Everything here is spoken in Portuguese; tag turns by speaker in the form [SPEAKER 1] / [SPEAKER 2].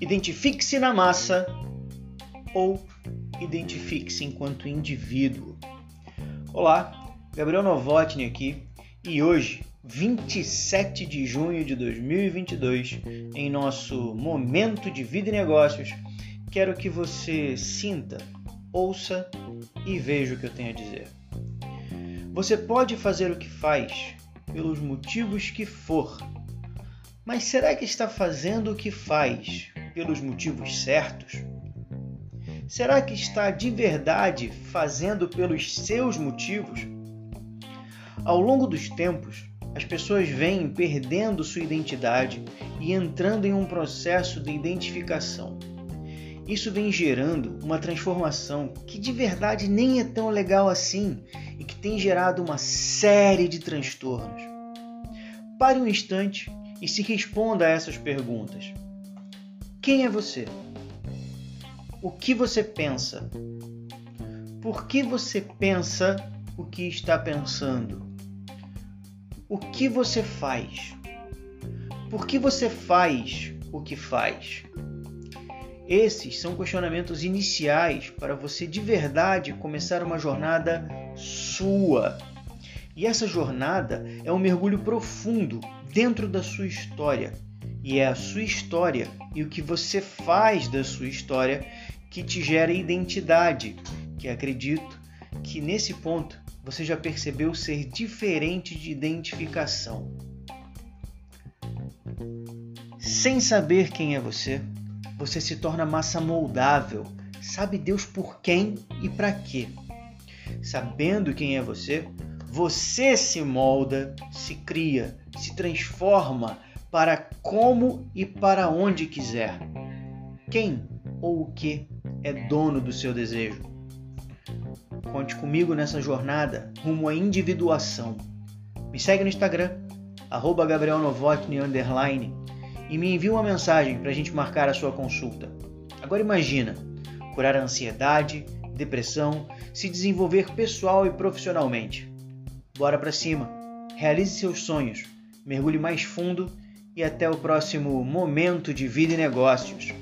[SPEAKER 1] Identifique-se na massa ou identifique-se enquanto indivíduo. Olá, Gabriel Novotny aqui e hoje, 27 de junho de 2022, em nosso momento de vida e negócios, quero que você sinta, ouça e veja o que eu tenho a dizer. Você pode fazer o que faz pelos motivos que for, mas será que está fazendo o que faz pelos motivos certos? Será que está de verdade fazendo pelos seus motivos? Ao longo dos tempos, as pessoas vêm perdendo sua identidade e entrando em um processo de identificação. Isso vem gerando uma transformação que de verdade nem é tão legal assim e que tem gerado uma série de transtornos. Pare um instante e se responda a essas perguntas. Quem é você? O que você pensa? Por que você pensa o que está pensando? O que você faz? Por que você faz o que faz? Esses são questionamentos iniciais para você de verdade começar uma jornada sua. E essa jornada é um mergulho profundo dentro da sua história. E é a sua história e o que você faz da sua história que te gera identidade, que acredito que nesse ponto você já percebeu ser diferente de identificação. Sem saber quem é você, você se torna massa moldável. Sabe Deus por quem e para quê? Sabendo quem é você, você se molda, se cria, se transforma para como e para onde quiser. Quem ou o que é dono do seu desejo? Conte comigo nessa jornada rumo à individuação. Me segue no Instagram, arroba e me envie uma mensagem para a gente marcar a sua consulta. Agora imagina, curar a ansiedade, depressão, se desenvolver pessoal e profissionalmente. Bora para cima. Realize seus sonhos. Mergulhe mais fundo e até o próximo momento de vida e negócios.